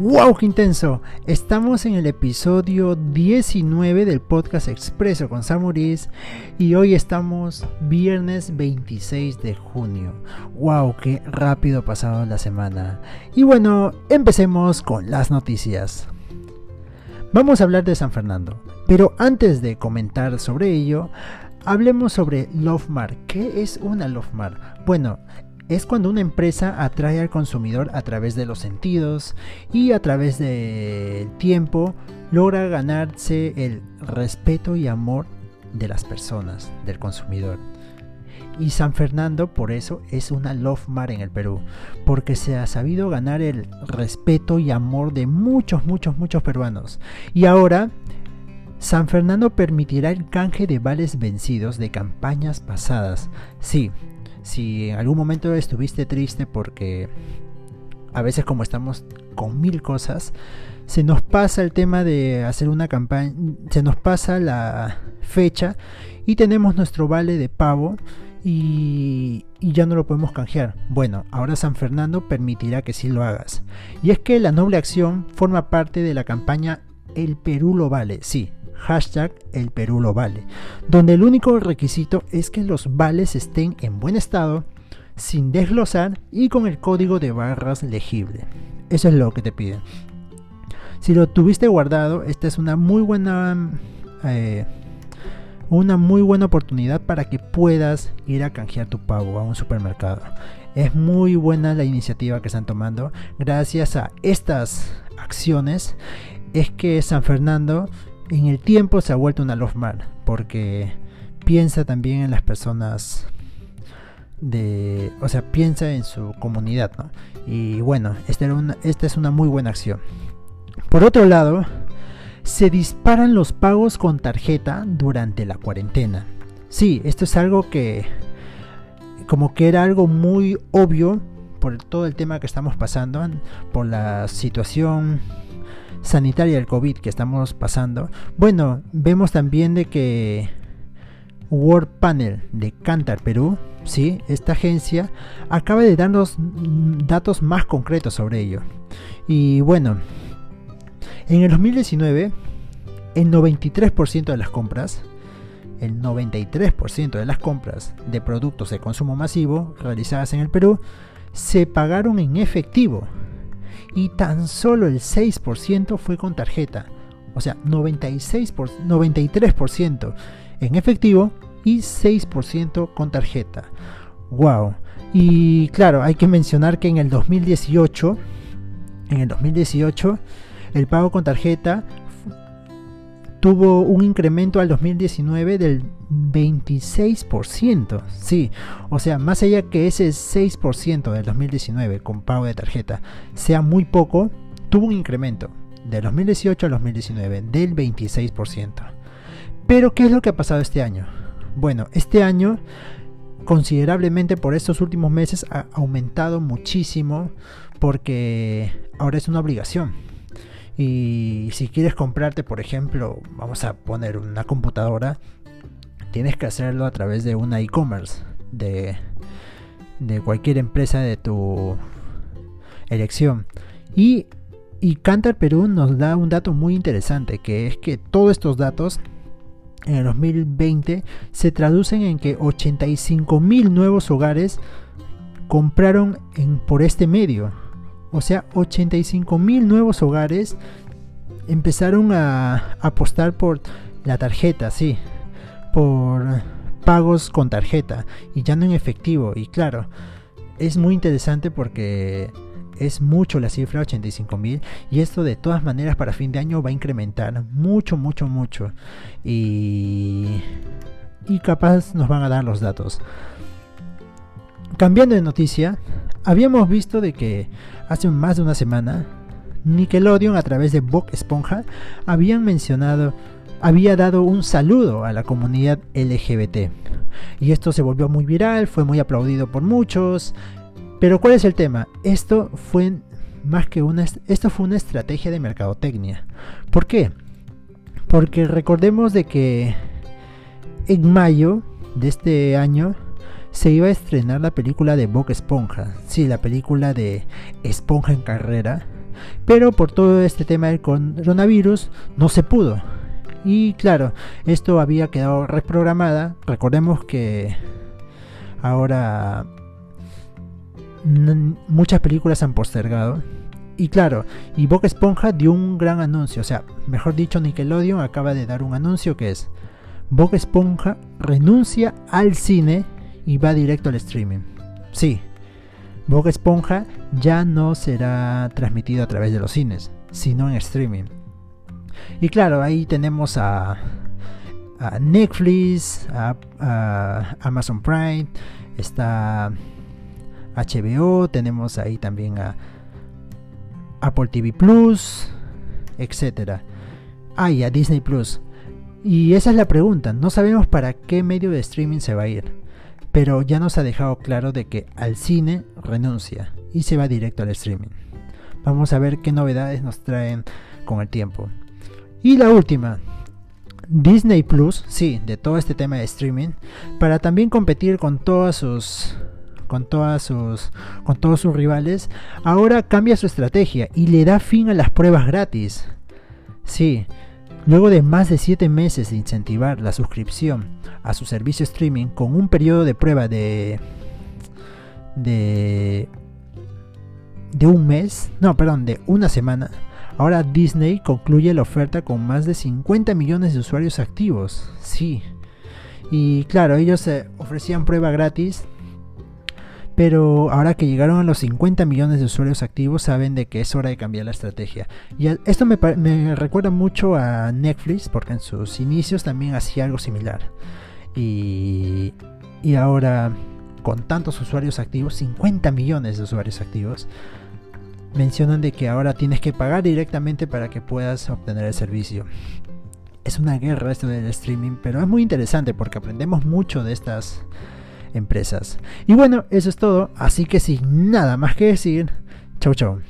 ¡Wow! ¡Qué intenso! Estamos en el episodio 19 del podcast Expreso con Samuris y hoy estamos viernes 26 de junio. ¡Wow! ¡Qué rápido ha pasado la semana! Y bueno, empecemos con las noticias. Vamos a hablar de San Fernando, pero antes de comentar sobre ello, hablemos sobre Lovemar. ¿Qué es una Lovemar? Bueno, es cuando una empresa atrae al consumidor a través de los sentidos y a través del tiempo logra ganarse el respeto y amor de las personas, del consumidor. Y San Fernando por eso es una Love Mar en el Perú, porque se ha sabido ganar el respeto y amor de muchos, muchos, muchos peruanos. Y ahora San Fernando permitirá el canje de vales vencidos de campañas pasadas. Sí, si en algún momento estuviste triste porque a veces como estamos con mil cosas, se nos pasa el tema de hacer una campaña, se nos pasa la fecha y tenemos nuestro vale de pavo y, y, ya no lo podemos canjear. Bueno, ahora San Fernando permitirá que sí lo hagas. Y es que la noble acción forma parte de la campaña El Perú lo vale, sí, hashtag el Perú lo vale, donde el único requisito es que los vales estén en buen estado, sin desglosar y con el código de barras legible. Eso es lo que te piden. Si lo tuviste guardado, esta es una muy buena eh, una muy buena oportunidad para que puedas ir a canjear tu pago a un supermercado. Es muy buena la iniciativa que están tomando. Gracias a estas acciones es que San Fernando en el tiempo se ha vuelto una love mar porque piensa también en las personas de o sea piensa en su comunidad y bueno esta, esta es una muy buena acción. Por otro lado se disparan los pagos con tarjeta durante la cuarentena. Sí esto es algo que como que era algo muy obvio por todo el tema que estamos pasando por la situación sanitaria del COVID que estamos pasando, bueno, vemos también de que World Panel de Cantar Perú, ¿sí? esta agencia, acaba de darnos datos más concretos sobre ello. Y bueno, en el 2019, el 93% de las compras, el 93% de las compras de productos de consumo masivo realizadas en el Perú se pagaron en efectivo y tan solo el 6% fue con tarjeta. O sea, 96 93% en efectivo y 6% con tarjeta. Wow. Y claro, hay que mencionar que en el 2018, en el 2018, el pago con tarjeta tuvo un incremento al 2019 del 26%. Sí, o sea, más allá que ese 6% del 2019 con pago de tarjeta sea muy poco, tuvo un incremento del 2018 al 2019 del 26%. Pero, ¿qué es lo que ha pasado este año? Bueno, este año considerablemente por estos últimos meses ha aumentado muchísimo porque ahora es una obligación y si quieres comprarte, por ejemplo, vamos a poner una computadora, tienes que hacerlo a través de una e-commerce de, de cualquier empresa de tu elección. Y, y Cantar Perú nos da un dato muy interesante, que es que todos estos datos en el 2020 se traducen en que 85 mil nuevos hogares compraron en, por este medio o sea, 85 mil nuevos hogares empezaron a apostar por la tarjeta, sí, por pagos con tarjeta y ya no en efectivo. Y claro, es muy interesante porque es mucho la cifra 85 mil y esto de todas maneras para fin de año va a incrementar mucho, mucho, mucho. Y, y capaz nos van a dar los datos. Cambiando de noticia, habíamos visto de que hace más de una semana Nickelodeon a través de Bob Esponja habían mencionado había dado un saludo a la comunidad LGBT. Y esto se volvió muy viral, fue muy aplaudido por muchos. Pero ¿cuál es el tema? Esto fue más que una esto fue una estrategia de mercadotecnia. ¿Por qué? Porque recordemos de que en mayo de este año se iba a estrenar la película de Bob Esponja. Sí, la película de Esponja en carrera. pero por todo este tema del coronavirus no se pudo. Y claro, esto había quedado reprogramada. Recordemos que ahora muchas películas han postergado. Y claro, y Boca Esponja dio un gran anuncio, o sea, mejor dicho, Nickelodeon acaba de dar un anuncio que es Boca Esponja renuncia al cine y va directo al streaming. Sí, Boca Esponja ya no será transmitido a través de los cines, sino en streaming. Y claro, ahí tenemos a, Netflix, a, Amazon Prime, está HBO, tenemos ahí también a Apple TV Plus, etc. Ah, a Disney Plus. Y esa es la pregunta, no sabemos para qué medio de streaming se va a ir pero ya nos ha dejado claro de que al cine renuncia y se va directo al streaming. Vamos a ver qué novedades nos traen con el tiempo. Y la última, Disney Plus, sí, de todo este tema de streaming, para también competir con todas sus con todas sus con todos sus rivales, ahora cambia su estrategia y le da fin a las pruebas gratis. Sí, Luego de más de 7 meses de incentivar la suscripción a su servicio streaming con un periodo de prueba de de de un mes, no, perdón, de una semana, ahora Disney concluye la oferta con más de 50 millones de usuarios activos. Sí. Y claro, ellos eh, ofrecían prueba gratis pero ahora que llegaron a los 50 millones de usuarios activos, saben de que es hora de cambiar la estrategia. Y esto me, recuerda mucho a Netflix, porque en sus inicios también hacía algo similar. Y, y ahora, con tantos usuarios activos, 50 millones de usuarios activos, mencionan de que ahora tienes que pagar directamente para que puedas obtener el servicio. Es una guerra esto del streaming, pero es muy interesante porque aprendemos mucho de estas empresas. Y bueno, eso es todo, así que sin nada más que decir, chau chau.